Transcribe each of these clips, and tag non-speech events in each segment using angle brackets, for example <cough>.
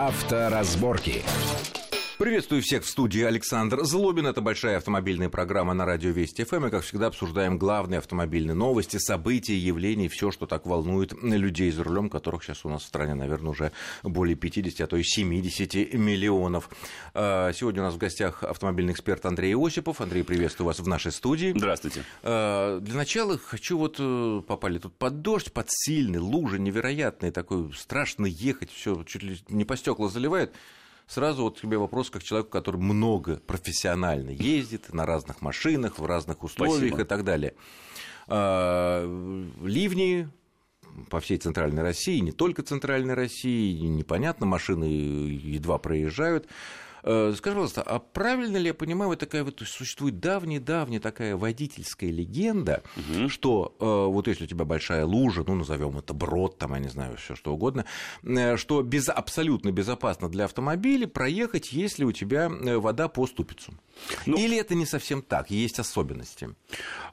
Авторазборки. Приветствую всех в студии Александр Злобин. Это большая автомобильная программа на радио Вести ФМ. И, как всегда, обсуждаем главные автомобильные новости, события, явления, все, что так волнует людей за рулем, которых сейчас у нас в стране, наверное, уже более 50, а то и 70 миллионов. А, сегодня у нас в гостях автомобильный эксперт Андрей Осипов. Андрей, приветствую вас в нашей студии. Здравствуйте. А, для начала хочу вот э, попали тут под дождь, под сильный, лужи невероятные, такой страшно ехать, все чуть ли не по стекла заливает. Сразу вот тебе вопрос как человеку, который много профессионально ездит на разных машинах, в разных условиях Спасибо. и так далее. А, Ливни по всей центральной России, не только центральной России, непонятно, машины едва проезжают. Э, Скажи, пожалуйста, а правильно ли я понимаю, вот такая вот существует давняя-давняя такая водительская легенда, что э, вот если у тебя большая лужа, ну, назовем это брод, там, я не знаю, все что угодно, э, что без, абсолютно безопасно для автомобиля проехать, если у тебя вода по ступицу? Ну- Или это не совсем так, есть особенности?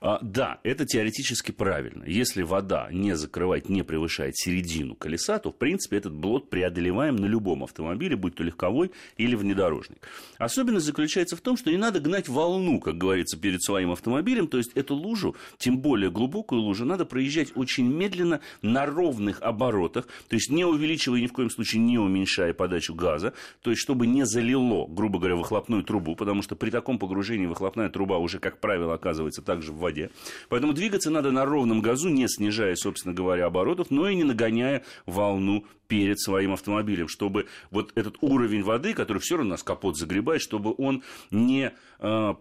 А, да, это теоретически правильно. Если вода не закрывает, не превышает середину колеса, то, в принципе, этот блот преодолеваем на любом автомобиле, будь то легковой или внедорожник. Особенность заключается в том, что не надо гнать волну, как говорится, перед своим автомобилем, то есть эту лужу, тем более глубокую лужу, надо проезжать очень медленно на ровных оборотах, то есть не увеличивая ни в коем случае, не уменьшая подачу газа, то есть чтобы не залило, грубо говоря, выхлопную трубу, потому что при таком погружении выхлопная труба уже, как правило, оказывается также в воде. Поэтому двигаться надо на ровном газу, не снижая, собственно говоря, оборотов, но и не нагоняя волну перед своим автомобилем, чтобы вот этот уровень воды, который все равно нас капот загребает, чтобы он не э,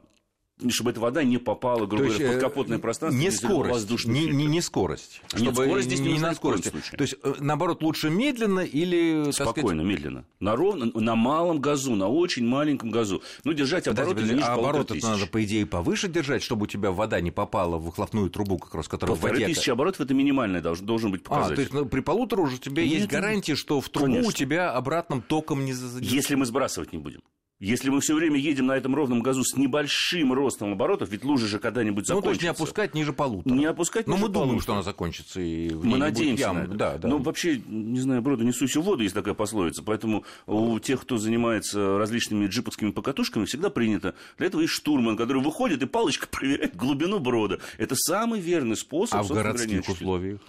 чтобы эта вода не попала, грубо есть, говоря, в э, подкапотное пространство. Не не скорость, не, не, не скорость. Нет, скорость здесь не нужна на в скорости. То есть, э, наоборот, лучше медленно или... так сказать, Спокойно, медленно. На, ровно, на малом газу, на очень маленьком газу. Ну, держать Подожди, обороты подожди, ниже а обороты тысяч. надо, по идее, повыше держать, чтобы у тебя вода не попала в выхлопную трубу, как раз, которая в Полторы воде. тысячи оборотов это минимальный должен, должен быть А, показатель. то есть ну, при полутора уже у тебя есть Нет, гарантия, что в трубу конечно. у тебя обратным током не. Если мы сбрасывать не будем. Если мы все время едем на этом ровном газу с небольшим ростом оборотов, ведь лужа же когда-нибудь Ну, закончится. то есть не опускать ниже полутора. Не опускать Но ниже мы думаем, полутора. что она закончится. И Мы надеемся ям. на это. Да, да. Ну, вообще, не знаю, броду несусь в воду, есть такая пословица. Поэтому у тех, кто занимается различными джиповскими покатушками, всегда принято. Для этого есть штурман, который выходит и палочкой <laughs> проверяет глубину брода. Это самый верный способ. а в городских условиях?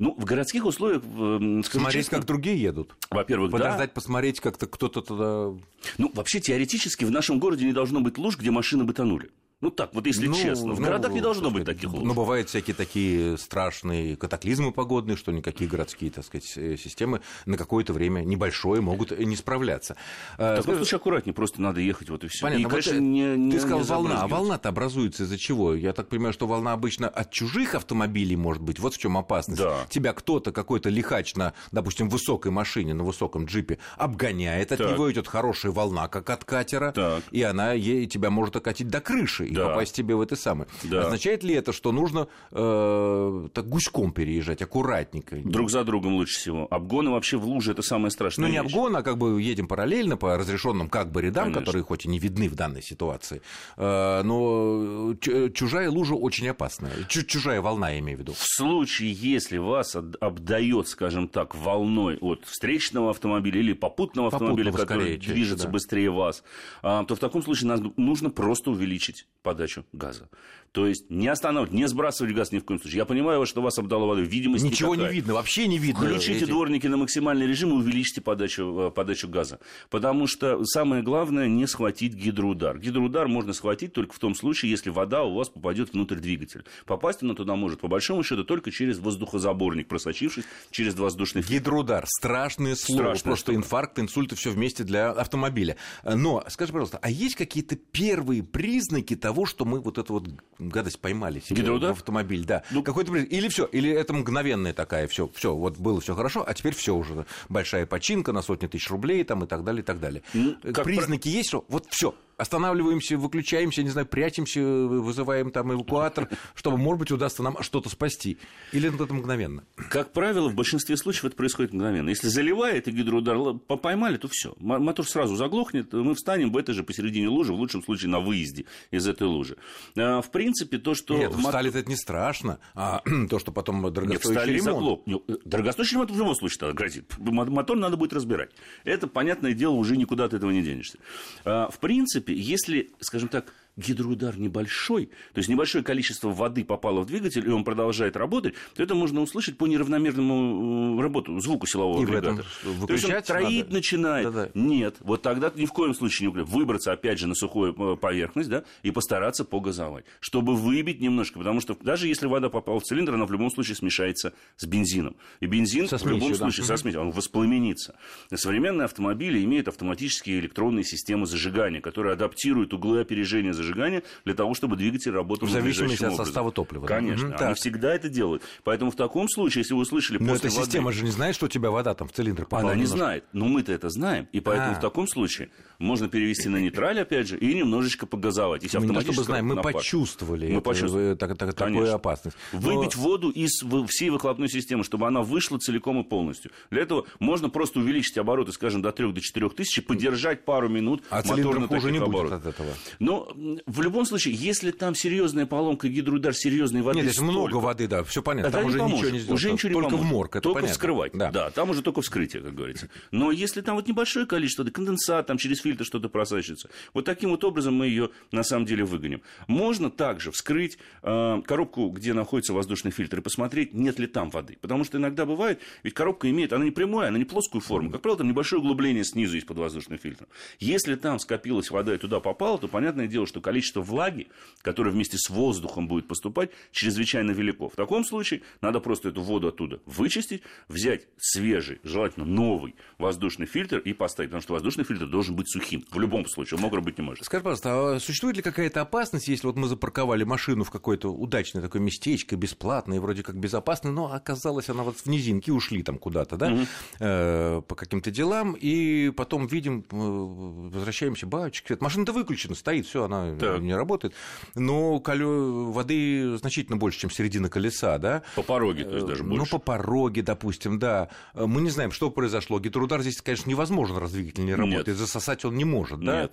Ну, в городских условиях, э, скажу Смотреть, честно, как другие едут. во-первых, да. Подождать, посмотреть, как-то кто-то туда... Ну, вообще, теоретически, в нашем городе не должно быть луж, где машины бы тонули. Ну, так, вот если Ну, честно. В ну, городах не должно быть таких луж. Но бывают всякие такие страшные катаклизмы погодные, что никакие городские, так сказать, э, системы на какое-то время небольшое могут не справляться. В Э, таком случае аккуратнее, просто надо ехать, вот и все. Понятно. И, Вот конечно, ты- не, не Ты сказал не волна, а волна-то образуется из-за чего? Я так понимаю, что волна обычно от чужих автомобилей может быть. Вот в чем опасность. Да. Тебя кто-то, какой-то лихач на, допустим, высокой машине, на высоком джипе обгоняет, от Так. него идет хорошая волна, как от катера, Так. и она ей, тебя может окатить до крыши и Да. попасть тебе в это самое. Да. Означает ли это, что нужно э, так гуськом переезжать, аккуратненько? Друг за другом лучше всего. Обгоны вообще в луже это самое страшное. Ну, не обгон, а как бы едем параллельно по разрешенным как бы рядам, Конечно. которые хоть и не видны в данной ситуации. Э, Но чу- чужая лужа очень опасная. Чу- Чужая волна, я имею в виду. В случае, если вас обдает, скажем так, волной от встречного автомобиля или попутного автомобиля, который скорее движется да. быстрее вас, а, то в таком случае нас- нужно просто увеличить подачу газа. То есть не останавливать, не сбрасывать газ ни в коем случае. Я понимаю, что вас обдало водой, видимость Ничего никакая. не видно, вообще не видно. Включите эти- дворники на максимальный режим и увеличьте подачу, э, подачу газа. Потому что самое главное не схватить гидроудар. Гидроудар можно схватить только в том случае, если вода у вас попадет внутрь двигателя. Попасть она туда может, по большому счету, только через воздухозаборник, просочившись через воздушный фильтр. Гидроудар. Страшное слово. Страшное Просто слово. инфаркт, инсульт и все вместе для автомобиля. Но, скажи, пожалуйста, а есть какие-то первые признаки того, что мы вот эту вот гадость поймали себе Гидроудар? в автомобиль? Да. Ну- Какой-то. Или все, или это мгновенная такая, все, все, вот было все хорошо, а теперь все уже. Большая починка на сотни тысяч рублей там, и так далее, и так далее. Ну, Э, как Признаки есть, что вот все. Останавливаемся, выключаемся, не знаю, прячемся, вызываем там эвакуатор, чтобы, может быть, удастся нам что-то спасти? Или это мгновенно? Как правило, в большинстве случаев это происходит мгновенно. Если заливает и гидроудар поймали, то все. Мотор сразу заглохнет, мы встанем в этой же посередине лужи, в лучшем случае на выезде из этой лужи. А, в принципе, то, что... Нет, встали это не страшно, а <clears throat> то, что потом дорогостоящий Нет, ремонт. Заглох... Ну, дорогостоящий ремонт в любом случае грозит. Мотор надо будет разбирать. Это, понятное дело, уже никуда от этого не денешься. А, в принципе, если, скажем так, гидроудар небольшой, то есть небольшое количество воды попало в двигатель, и он продолжает работать, то это можно услышать по неравномерному э, работу, звуку силового и агрегата. То есть он троить надо? начинает. Да-да. Нет, вот тогда ни в коем случае не выбраться опять же на сухую э, поверхность, да, и постараться погазовать, чтобы выбить немножко, потому что даже если вода попала в цилиндр, она в любом случае смешается с бензином. И бензин со смесью, в любом да. случае со смесью, он воспламенится. Современные автомобили имеют автоматические электронные системы зажигания, которые адаптируют углы опережения зажигания зажигания для того, чтобы двигатель работал в зависимости от состава топлива. Конечно, да? они так. всегда это делают. Поэтому в таком случае, если вы услышали Но эта воды... система же не знает, что у тебя вода там в цилиндр попала. Она не немножко. знает, но мы-то это знаем. И поэтому А-а-а. в таком случае можно перевести на нейтраль, опять же, и немножечко погазовать. Если мы не чтобы знаем, мы напад. почувствовали, мы почувствовали. Так, так, такую опасность. Но... Выбить воду из всей выхлопной системы, чтобы она вышла целиком и полностью. Для этого можно просто увеличить обороты, скажем, до 3 до 4 тысяч, подержать пару минут а мотор на хуже не будет от этого. Но в любом случае, если там серьезная поломка, гидроудар серьезной воды. Нет, это много воды, да, все понятно. Там уже ничего не сделать. Уже ничего только не в морг, это Только понятно. вскрывать. Да. да, там уже только вскрытие, как говорится. Но если там вот небольшое количество, да, конденсат, там через фильтр что-то просачивается, вот таким вот образом мы ее на самом деле выгоним. Можно также вскрыть э, коробку, где находится воздушный фильтр, и посмотреть, нет ли там воды. Потому что иногда бывает, ведь коробка имеет, она не прямая, она не плоскую форму. Как правило, там небольшое углубление снизу есть под воздушным фильтром. Если там скопилась вода и туда попала, то понятное дело, что количество влаги, которое вместе с воздухом будет поступать, чрезвычайно велико. В таком случае надо просто эту воду оттуда вычистить, взять свежий, желательно новый воздушный фильтр и поставить, потому что воздушный фильтр должен быть сухим. В любом случае, он мокрым быть не может. Скажи, пожалуйста, а существует ли какая-то опасность, если вот мы запарковали машину в какое-то удачное такое местечко, бесплатное, вроде как безопасное, но оказалось, она вот в низинке ушли там куда-то, да, угу. э, по каким-то делам, и потом видим, э, возвращаемся, бачек, машина-то выключена, стоит, все, она так. не работает, но воды значительно больше, чем середина колеса, да? По пороге, то есть даже больше. Ну, по пороге, допустим, да. Мы не знаем, что произошло. Гидроудар здесь, конечно, невозможно, раз двигатель не работает. Нет. Засосать он не может, да? Нет.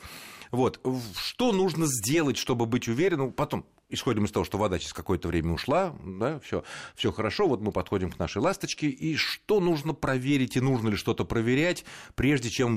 Вот. Что нужно сделать, чтобы быть уверенным? Потом, исходим из того, что вода через какое-то время ушла, да, все, все хорошо, вот мы подходим к нашей ласточке, и что нужно проверить, и нужно ли что-то проверять, прежде чем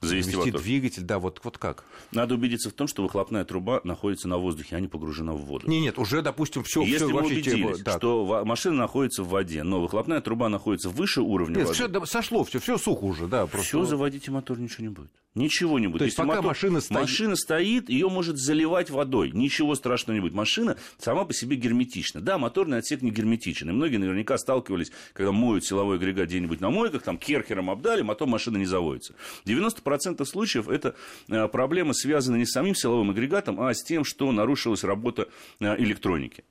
завести, завести двигатель, да, вот, вот как? Надо убедиться в том, что выхлопная труба находится на воздухе, а не погружена в воду. Нет, нет, уже, допустим, все. Если мы вообще убедились, тема, что машина находится в воде, но выхлопная труба находится выше уровня нет, воды. Все сошло, все, все сухо уже, да. Просто... Все, заводите мотор, ничего не будет. Ничего не будет. То есть, пока мотор... машина стоит... Машина стоит, ее может заливать водой. Ничего страшного не будет. Машина сама по себе герметична. Да, моторный отсек не герметичен. И многие наверняка сталкивались, когда моют силовой агрегат где-нибудь на мойках, там керхером обдали, мотор машины не заводится. 90% случаев это э, проблема связана не с самим силовым агрегатом, а с тем, что нарушилась работа э, электроники.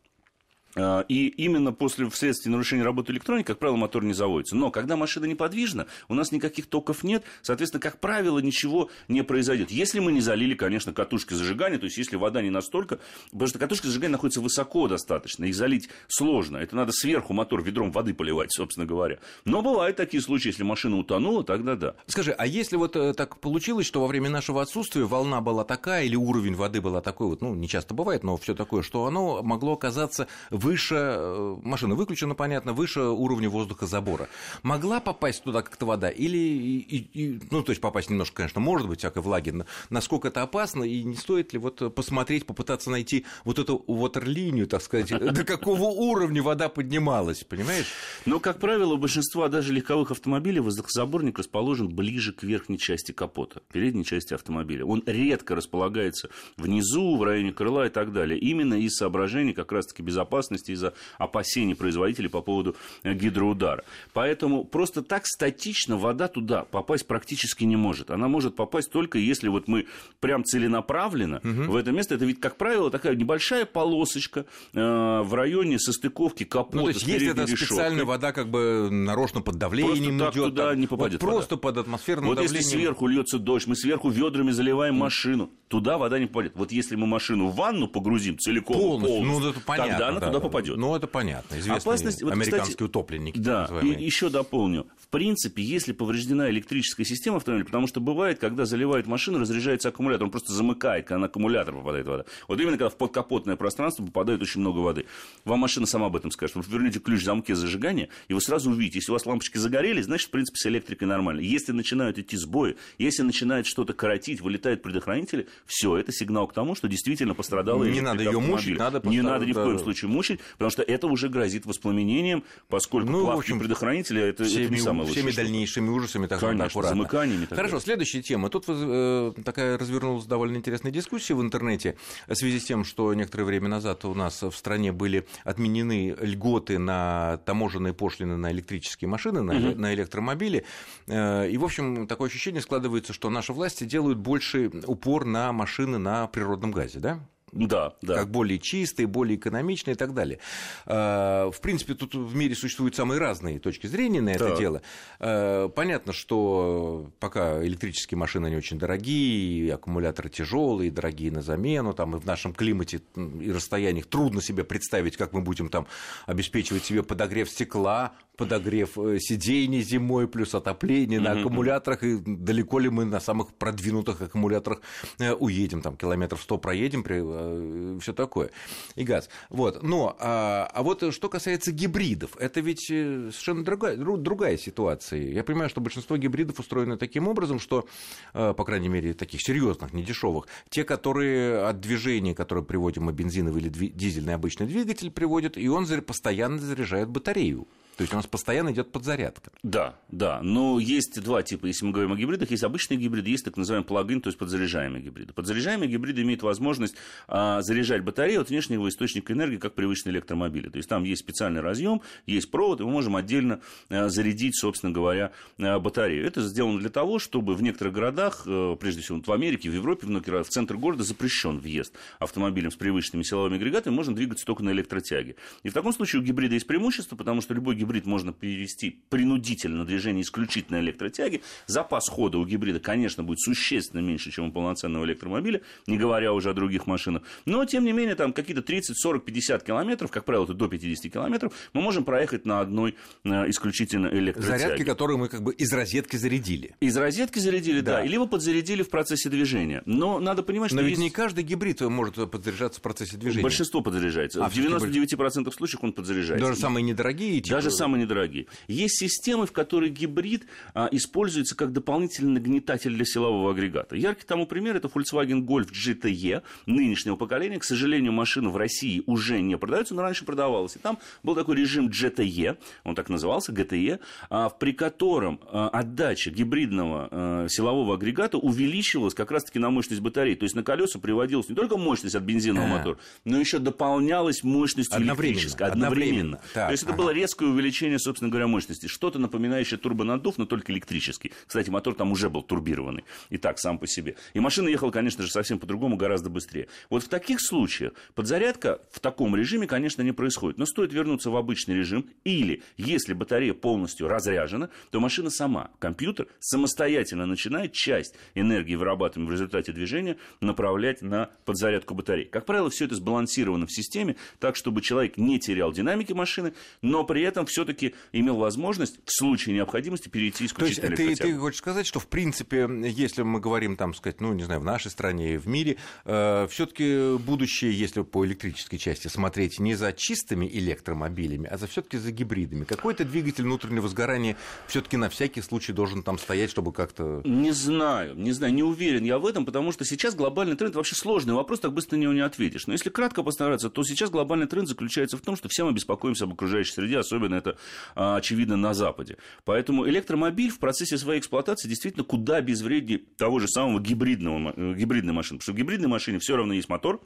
А, и именно после вследствие нарушения работы электроники, как правило, мотор не заводится. Но когда машина неподвижна, у нас никаких токов нет, соответственно, как правило, ничего не произойдет. Если мы не залили, конечно, катушки зажигания, то есть если вода не настолько, потому что катушки зажигания находятся высоко достаточно, их залить сложно. Это надо сверху мотор ведром воды поливать, собственно говоря. Но бывают такие случаи, если машина утонула, тогда да. Скажи, а если вот э, так получилось, что во время нашего отсутствия волна была такая или уровень воды была такой, вот, ну, не часто бывает, но все такое, что оно могло оказаться выше, э, машина выключена, понятно, выше уровня воздуха забора. Могла попасть туда как-то вода или, и, и, ну, то есть попасть немножко, конечно, может быть, всякой влаги, насколько это опасно, и не стоит ли вот посмотреть, попытаться найти вот эту ватерлинию, так сказать, <laughs> до какого уровня вода поднималась, понимаешь? Но, как правило, у большинства даже легковых автомобилей воздухозаборник расположен ближе к верхней части капота, передней части автомобиля. Он редко располагается внизу, в районе крыла и так далее. Именно из соображений как раз-таки безопасности безопасности, из-за опасений производителей по поводу э, гидроудара. Поэтому просто так статично вода туда попасть практически не может. Она может попасть только если вот мы прям целенаправленно угу. в это место. Это ведь, как правило, такая небольшая полосочка э, в районе состыковки капота. Ну, то есть, если это решеткой. специальная вода как бы нарочно под давлением просто идет, туда там, не попадет вот просто под атмосферным вот давлением. если сверху льется дождь, мы сверху ведрами заливаем машину, туда вода не попадет. Вот если мы машину в ванну погрузим целиком, полностью, полностью ну, это понятно, тогда она да. туда попадет. Ну, это понятно. Известные Опасность, вот, американские кстати, утопленники. Да, и еще дополню. В принципе, если повреждена электрическая система автомобиля, потому что бывает, когда заливают машину, разряжается аккумулятор, он просто замыкает, когда на аккумулятор попадает вода. Вот именно когда в подкапотное пространство попадает очень много воды. Вам машина сама об этом скажет. Вы вернете ключ в замке зажигания, и вы сразу увидите, если у вас лампочки загорелись, значит, в принципе, с электрикой нормально. Если начинают идти сбои, если начинает что-то коротить, вылетают предохранители, все, это сигнал к тому, что действительно пострадала Не надо ее мучить, надо Не надо ни в коем случае мучить, потому что это уже грозит воспламенением, поскольку ну, плавки общем, предохранителя это, всеми, это не самое лучшее. Всеми дальнейшими ужасами так Конечно, аккуратно. замыканиями. Хорошо, далее. следующая тема. Тут э, такая развернулась довольно интересная дискуссия в интернете в связи с тем, что некоторое время назад у нас в стране были отменены льготы на таможенные пошлины на электрические машины, на, угу. на электромобили. Э, и, в общем, такое ощущение складывается, что наши власти делают больше упор на машины на природном газе, да? Да, да. Как более чистые, более экономичные и так далее. А, в принципе, тут в мире существуют самые разные точки зрения на это да. дело. А, понятно, что пока электрические машины не очень дорогие, и аккумуляторы тяжелые, дорогие на замену, там и в нашем климате и расстояниях трудно себе представить, как мы будем там обеспечивать себе подогрев стекла, подогрев э, сидений зимой, плюс отопление на аккумуляторах, и далеко ли мы на самых продвинутых аккумуляторах э, уедем, там километров 100 проедем при Э, все такое, и газ. Вот. Но, а, а вот что касается гибридов, это ведь э, совершенно другая, другая ситуация. Я понимаю, что большинство гибридов устроено таким образом, что, э, по крайней мере, таких серьезных, недешевых, те, которые от движения, которое приводим бензиновый или дизельный обычный двигатель приводит, и он постоянно заряжает батарею. То есть у нас постоянно идет подзарядка. Да, да. Но есть два типа, если мы говорим о гибридах. Есть обычные гибриды, есть так называемый плагин, то есть подзаряжаемые гибриды. Подзаряжаемые гибриды имеют возможность а, заряжать батарею от внешнего источника энергии, как привычные электромобили. То есть там есть специальный разъем, есть провод, и мы можем отдельно а, зарядить, собственно говоря, а, батарею. Это сделано для того, чтобы в некоторых городах, а, прежде всего в Америке, в Европе, в, в центр города запрещен въезд автомобилем с привычными силовыми агрегатами, можно двигаться только на электротяге. И в таком случае у гибрида есть преимущество, потому что любой гибрид гибрид можно перевести принудительно на движение исключительно электротяги. Запас хода у гибрида, конечно, будет существенно меньше, чем у полноценного электромобиля, не говоря уже о других машинах. Но, тем не менее, там какие-то 30, 40, 50 километров, как правило, это до 50 километров, мы можем проехать на одной э, исключительно электротяге. Зарядки, которые мы как бы из розетки зарядили. Из розетки зарядили, да, да либо подзарядили в процессе движения. Но надо понимать, что Но ведь есть... не каждый гибрид может подзаряжаться в процессе движения. Большинство подзаряжается. А, в 99% случаев он подзаряжается. Даже самые недорогие? Типа... Даже самые недорогие. Есть системы, в которых гибрид а, используется как дополнительный нагнетатель для силового агрегата. Яркий тому пример это Volkswagen Golf GTE нынешнего поколения. К сожалению, машина в России уже не продается, но раньше продавалась. И там был такой режим GTE, он так назывался, GTE, а, при котором а, отдача гибридного а, силового агрегата увеличивалась как раз-таки на мощность батареи. То есть на колеса приводилась не только мощность от бензинового а. мотора, но еще дополнялась мощность электрической одновременно. одновременно. Так, То есть это ага. было резкое увеличение, собственно говоря, мощности. Что-то напоминающее турбонаддув, но только электрический. Кстати, мотор там уже был турбированный. И так, сам по себе. И машина ехала, конечно же, совсем по-другому, гораздо быстрее. Вот в таких случаях подзарядка в таком режиме, конечно, не происходит. Но стоит вернуться в обычный режим. Или, если батарея полностью разряжена, то машина сама, компьютер, самостоятельно начинает часть энергии, вырабатываемой в результате движения, направлять на подзарядку батареи. Как правило, все это сбалансировано в системе, так, чтобы человек не терял динамики машины, но при этом все-таки имел возможность в случае необходимости перейти исключительно То есть ты, ты хочешь сказать, что в принципе, если мы говорим там, сказать, ну не знаю, в нашей стране, в мире, э, все-таки будущее, если по электрической части смотреть не за чистыми электромобилями, а за все-таки за гибридами. Какой-то двигатель внутреннего сгорания все-таки на всякий случай должен там стоять, чтобы как-то. Не знаю, не знаю, не уверен я в этом, потому что сейчас глобальный тренд вообще сложный вопрос, так быстро на него не ответишь. Но если кратко постараться, то сейчас глобальный тренд заключается в том, что все мы беспокоимся об окружающей среде, особенно это а, очевидно, на Западе. Поэтому электромобиль в процессе своей эксплуатации действительно куда безвреднее того же самого гибридного, э, гибридной машины. Потому что в гибридной машине все равно есть мотор,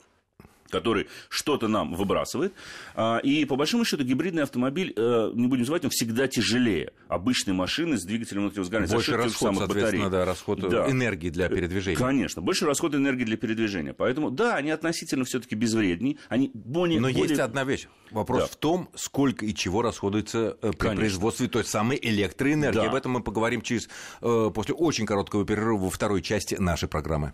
который что-то нам выбрасывает. А, и по большому счету гибридный автомобиль, э, не будем называть, он всегда тяжелее обычной машины с двигателем внутреннего сгорания. Больше расход, соответственно, да, расход да. энергии для передвижения. Конечно, больше расход энергии для передвижения. Поэтому, да, они относительно все-таки безвреднее. Они более, Но более... есть одна вещь. Вопрос Да. в том, сколько и чего расходуется э, при Конечно. производстве той самой электроэнергии. Да. Об этом мы поговорим через э, после очень короткого перерыва во второй части нашей программы.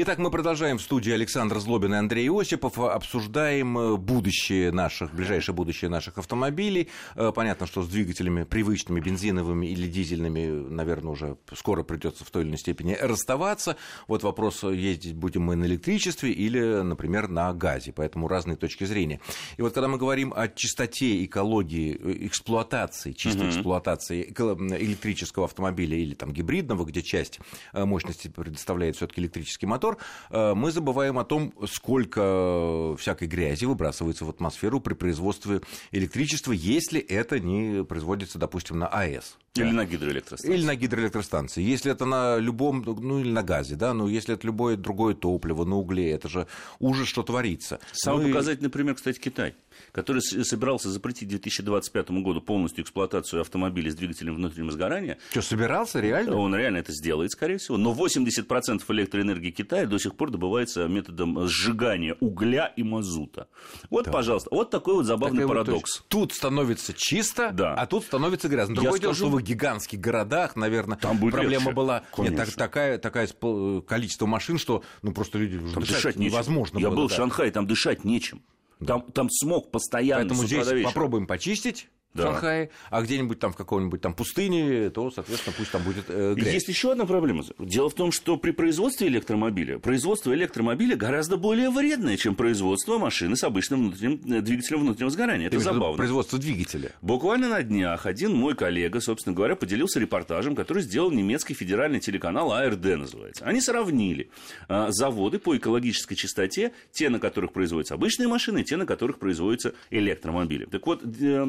Итак, мы продолжаем в студии Александр Злобин и Андрей Осипов. Обсуждаем э, будущее наших, ближайшее будущее наших автомобилей. Э, Понятно, что с двигателями привычными, бензиновыми или дизельными, наверное, уже скоро придется в той или иной степени расставаться. Вот вопрос, э, ездить будем мы на электричестве или, например, на газе. Поэтому разные точки зрения. И вот когда мы говорим о чистоте, экологии, э, эксплуатации, чистой эксплуатации эко- электрического автомобиля или там гибридного, где часть э, мощности предоставляет все-таки электрический мотор, э, мы забываем о том, сколько всякой грязи выбрасывается в атмосферу при производстве электричества, если это не производится, допустим, на АЭС. Или на гидроэлектростанции. Или на гидроэлектростанции. Если это на любом, ну или на газе, да, ну если это любое другое топливо, на угле, это же ужас, что творится. Самый Ну и- показательный пример, кстати, Китай, который собирался запретить к 2025 году полностью эксплуатацию автомобилей с двигателем внутреннего сгорания. Что, собирался реально? Он реально это сделает, скорее всего. Но 80% электроэнергии Китая до сих пор добывается методом сжигания угля и мазута. Вот, пожалуйста, вот такой вот забавный вот парадокс. точка. Тут становится чисто, Да. а тут становится грязно. Другое Я дело, скажу- что в гигантских городах, наверное, Там будет проблема легче. была нет, так- Конечно. такая, такая спо- количество машин, что ну просто люди Там дышать, дышать нечем. невозможно Я было, был да. в Шанхае, там дышать нечем. Там, там смог постоянно Поэтому здесь до вечера. попробуем почистить. В Да. Шанхае, а где-нибудь там в какой-нибудь там пустыне, то, соответственно, пусть там будет э, грязь. Есть еще одна проблема. Дело в том, что при производстве электромобиля, производство электромобиля гораздо более вредное, чем производство машины с обычным внутренним, э, двигателем внутреннего сгорания. Ты Это виду забавно. Производство двигателя. Буквально на днях один мой коллега, собственно говоря, поделился репортажем, который сделал немецкий федеральный телеканал АРД называется. Они сравнили а, заводы по экологической чистоте, те, на которых производятся обычные машины, и те, на которых производятся электромобили. Так вот, э,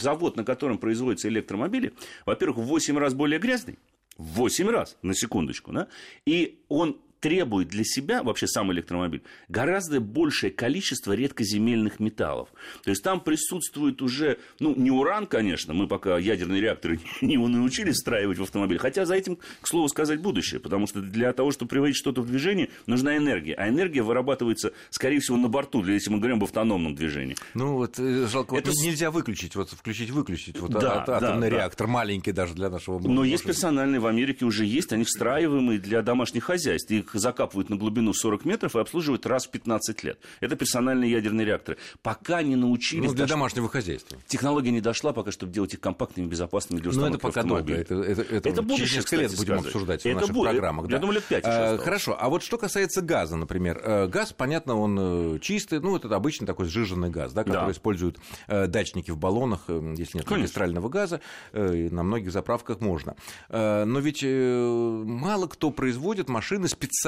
завод, на котором производятся электромобили, во-первых, в 8 раз более грязный, в 8 раз, на секундочку, да, и он требует для себя, вообще сам электромобиль, гораздо большее количество редкоземельных металлов. То есть там присутствует уже, ну, не уран, конечно, мы пока ядерные реакторы <laughs> не научились встраивать в автомобиль, хотя за этим, к слову сказать, будущее, потому что для того, чтобы приводить что-то в движение, нужна энергия, а энергия вырабатывается, скорее всего, на борту, если мы говорим об автономном движении. Ну вот э, жалко, вот Это с- нельзя выключить, вот включить-выключить, вот Да, а- да, атомный да. реактор, маленький даже для нашего... Но есть персональные в Америке уже есть, они встраиваемые для домашних хозяйств. Их закапывают на глубину 40 метров и обслуживают раз в 15 лет. Это персональные ядерные реакторы. Пока не научились... Ну, для дош- домашнего хозяйства. Технология не дошла пока, чтобы делать их компактными, безопасными для Ну, это установки пока долго. Это, это, это, Это будущее, через несколько лет будем сказать. обсуждать в Это наших будет. программах. Я да. думаю, лет пять еще А. Хорошо. А вот что касается газа, например. Э, Газ, понятно, он э, чистый. Ну, это обычный такой сжиженный газ, да, который Да. используют э, датчники в баллонах, э, если нет магистрального газа. э, На многих заправках можно. Э, Но ведь э, мало кто производит машины специально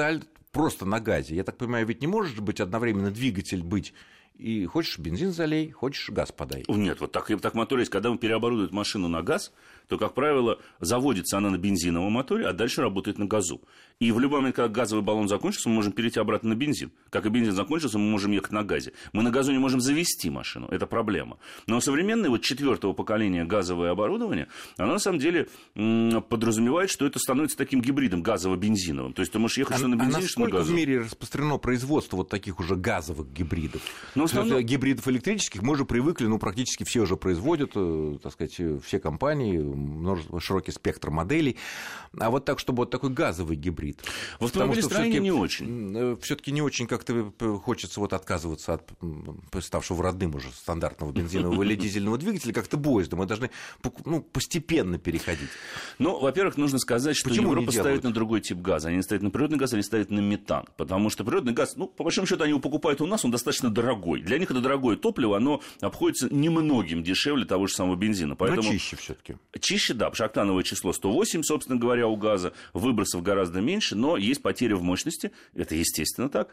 просто на газе. Я так понимаю, ведь не может быть одновременно двигатель быть и хочешь бензин залей, хочешь газ подай. Нет, вот так, так мотор есть. Когда переоборудуют машину на газ, то, как правило, заводится она на бензиновом моторе, а дальше работает на газу. И в любой момент, когда газовый баллон закончится, мы можем перейти обратно на бензин. Как и бензин закончился, мы можем ехать на газе. Мы на газу не можем завести машину, это проблема. Но современное вот четвертого поколения газовое оборудование, оно на самом деле подразумевает, что это становится таким гибридом газово-бензиновым. То есть ты можешь ехать А, что на а бензине, что на насколько в газу. мире распространено производство вот таких уже газовых гибридов? Ну, Потому что основном- гибридов электрических мы уже привыкли, ну, практически все уже производят, э, так сказать, э, все компании, множество, широкий спектр моделей. А вот так, чтобы вот такой газовый гибрид. В автомобилестроении не очень. Все-таки не очень как-то э, хочется вот отказываться от ставшего родным уже стандартного <laughs> бензинового или дизельного двигателя, как-то боязно. Мы должны ну, постепенно переходить. Ну, во-первых, нужно сказать, что Почему Европа ставит на другой тип газа. Они не ставят на природный газ, они ставят на метан. Потому что природный газ, ну, по большому счету, они его покупают у нас, он достаточно дорогой. Для них это дорогое топливо, оно обходится немногим дешевле того же самого бензина. Поэтому... Но чище все-таки. Чище, да, потому что октановое число 108, собственно говоря, у газа, выбросов гораздо меньше, но есть потери в мощности, это естественно так.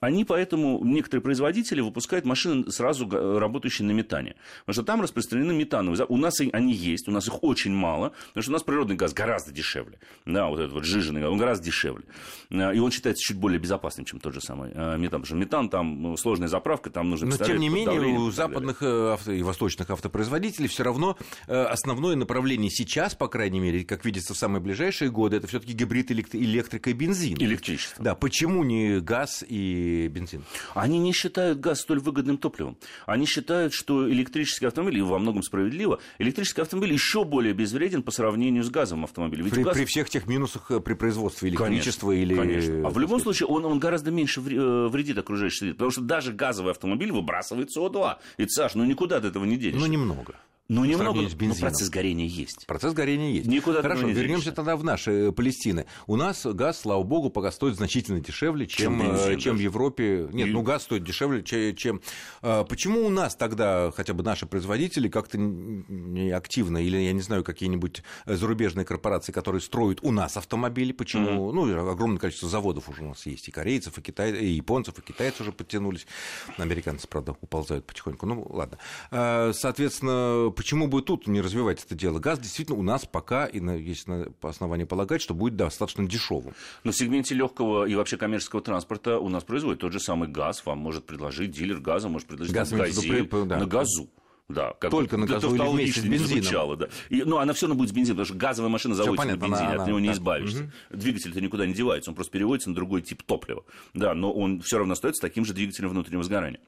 А Они поэтому, некоторые производители выпускают машины сразу работающие на метане. Потому что там распространены метановые. У нас они есть, у нас их очень мало, потому что у нас природный газ гораздо дешевле. Да, вот этот вот жиженый газ, он гораздо дешевле. И он считается чуть более безопасным, чем тот же самый метан. Потому что метан там ну, сложная заправка, там нужно Но тем не менее, у западных э, авто и восточных автопроизводителей все равно э, основное направление сейчас, по крайней мере, как видится в самые ближайшие годы, это все-таки гибрид электрика и бензин. Электричество. Да, почему не газ и бензин? Они не считают газ столь выгодным топливом. Они считают, что электрический автомобиль, и во многом справедливо, электрический автомобиль еще более безвреден по сравнению с газовым автомобилем. Ведь при, газ... при всех тех минусах э, при производстве электричества конечно, или... Конечно. А в любом случае он, он гораздо меньше вредит окружающей среде, потому что даже газовый автомобиль выбрасывает СО2. И, Саш, ну никуда от этого не денешься. Ну, немного. Ну, немного, но процесс горения есть. Процесс горения есть. Никуда Хорошо, не вернемся тогда в наши Палестины. У нас газ, слава богу, пока стоит значительно дешевле, чем, чем, бензин, чем в Европе. Нет, и... ну газ стоит дешевле, чем... чем... Почему у нас тогда хотя бы наши производители как-то не активно, или, я не знаю, какие-нибудь зарубежные корпорации, которые строят у нас автомобили, почему? Mm-hmm. Ну, огромное количество заводов уже у нас есть, и корейцев, и, китай... и японцев, и китайцев уже подтянулись. Американцы, правда, уползают потихоньку. Ну, ладно. Соответственно, почему бы тут не развивать это дело? Газ действительно у нас пока, и есть по основанию полагать, что будет достаточно дешевым. Но в сегменте легкого и вообще коммерческого транспорта у нас производит тот же самый газ. Вам может предложить дилер газа, может предложить газ газель, да. на газу. Да, как Только на газу или вместе с бензином. Звучало, да. И, ну, она все равно будет с бензином, потому что газовая машина заводится понятно, на бензине, она, от него она, не да. избавишься. Угу. Двигатель-то никуда не девается, он просто переводится на другой тип топлива. Да, но он все равно остается таким же двигателем внутреннего сгорания.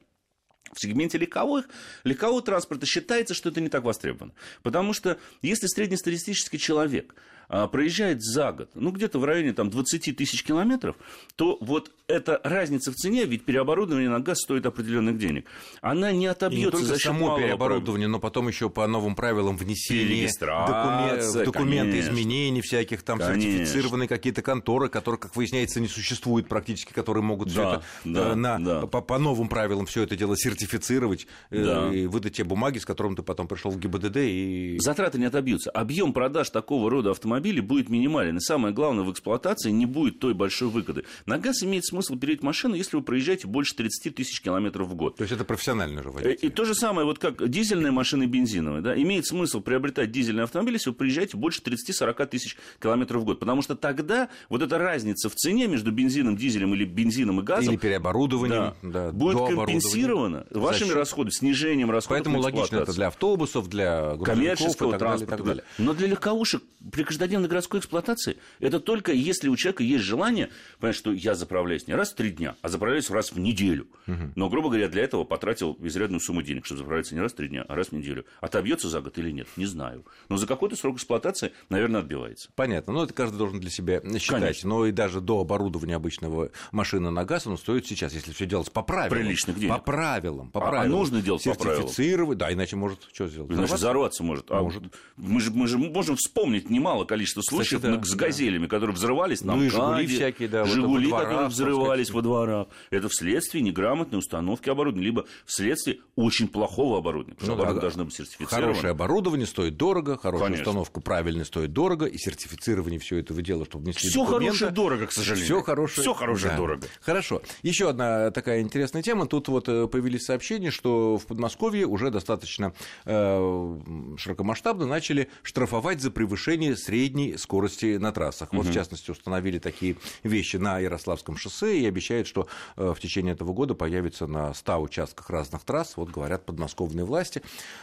В сегменте легковых, легкового транспорта считается, что это не так востребовано. Потому что если среднестатистический человек проезжает за год, ну, где-то в районе там, 20 тысяч километров, то вот эта разница в цене, ведь переоборудование на газ стоит определенных денег, она не отобьется за счет само переоборудование, но потом еще по новым правилам внесения документ, документы изменений всяких, там конечно. сертифицированные какие-то конторы, которые, как выясняется, не существуют практически, которые могут да, все это да, э, на, да. По, по новым правилам все это дело сертифицировать э, да. и выдать те бумаги, с которыми ты потом пришел в ГИБДД. И... Затраты не отобьются. Объем продаж такого рода автомобилей будет минимален. И самое главное, в эксплуатации не будет той большой выгоды. На газ имеет смысл перейти машину, если вы проезжаете больше 30 тысяч километров в год. То есть это профессиональный же водитель. И, и то же самое, вот как дизельные машины бензиновые. Да, имеет смысл приобретать дизельный автомобиль, если вы проезжаете больше 30-40 тысяч километров в год. Потому что тогда вот эта разница в цене между бензином, дизелем или бензином и газом... Или переоборудованием. Да, да, будет компенсировано вашими расходами, снижением расходов Поэтому логично это для автобусов, для коммерческого транспорта. Далее, Но для легковушек при каждодневной городской эксплуатации это только если у человека есть желание, понять, что я заправляюсь не раз в три дня, а заправляюсь раз в неделю. Угу. Но, грубо говоря, для этого потратил изрядную сумму денег, чтобы заправляться не раз в три дня, а раз в неделю. Отобьется за год или нет, не знаю. Но за какой-то срок эксплуатации, наверное, отбивается. Понятно. Ну, это каждый должен для себя считать. Конечно. Но и даже до оборудования обычного машины на газ он стоит сейчас, если все делать по правилам. Приличных денег. По правилам. По а, правилам. а нужно делать по правилам. Сертифицировать, да, иначе может что сделать? Иначе взорваться может. А может. Мы, же, мы же можем вспомнить немало количества случаев Кстати, да, с газелями, да. которые взрывались на ну, «Жигули» всякие, да. «Жигули», вот которые взрывались во дворах. Это вследствие неграмотной установки оборудования, либо вследствие очень плохого оборудования. Потому ну, что да, должно быть сертифицировано. Хорошее оборудование стоит дорого, хорошая Конечно. установка правильная стоит дорого, и сертифицирование все это дело, чтобы внесли Все хорошее дорого, к сожалению. Все хорошее, Все хорошее да. дорого. Хорошо. Еще одна такая интересная тема. Тут вот э, появились сообщения, что в Подмосковье уже достаточно э, широкомасштабно начали штрафовать за превышение средней скорости на трассах. Вот, угу. в частности, установили такие вещи на Ярославском шоссе и обещают, что э, в течение этого года появится на 100 участках разных трасс, вот говорят подмосковные власти.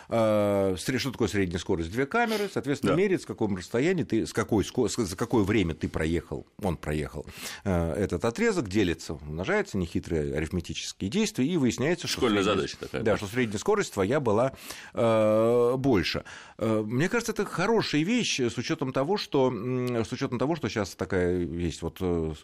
Э, что такое средняя скорость? Две камеры, соответственно, да. меряет, с каком расстоянии ты, с какой, за какое время ты проехал, он проехал э, этот отрезок, делится, умножается, нехитрые арифметические действия, и выясняется, что... Школьная задача такая. Да, что средняя скорость твоя была э, больше. Мне кажется, это хорошая вещь с учетом того, что, с учетом того, что сейчас такая есть вот э,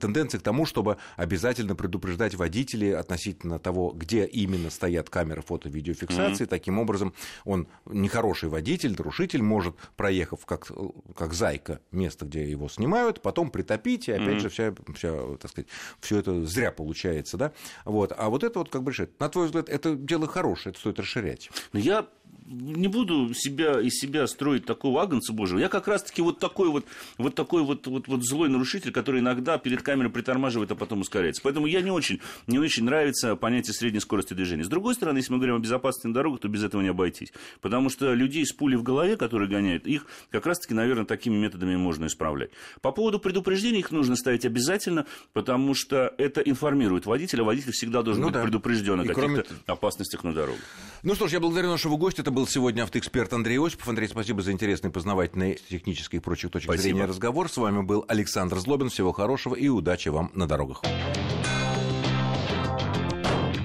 тенденция к тому, чтобы обязательно предупреждать водителей относительно того, где именно стоят камеры фото-видеофиксации. Mm-hmm. Таким образом, он нехороший водитель, нарушитель может, проехав как, как зайка место, где его снимают, потом притопить, и опять mm-hmm. же вся, вся, так сказать, все это зря получается, да? Вот. А вот это вот как бы. На твой взгляд, это дело хорошее, это стоит расширять. Я не буду себя, из себя строить такого агнца божьего. Я как раз-таки вот такой вот, вот такой вот, вот, вот злой нарушитель, который иногда перед камерой притормаживает, а потом ускоряется. Поэтому я не очень, не очень нравится понятие средней скорости движения. С другой стороны, если мы говорим о безопасности на дорогах, то без этого не обойтись. Потому что людей с пулей в голове, которые гоняют, их как раз-таки, наверное, такими методами можно исправлять. По поводу предупреждений их нужно ставить обязательно, потому что это информирует водителя. Водитель всегда должен ну, быть да. предупрежден о каких-то кроме... опасностях на дорогах. Ну что ж, я благодарю нашего гостя. Это был сегодня автоэксперт Андрей Осипов. Андрей, спасибо за интересный, познавательный, технический и прочих точек спасибо. зрения разговор. С вами был Александр Злобин. Всего хорошего и удачи вам на дорогах.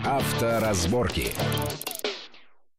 Авторазборки.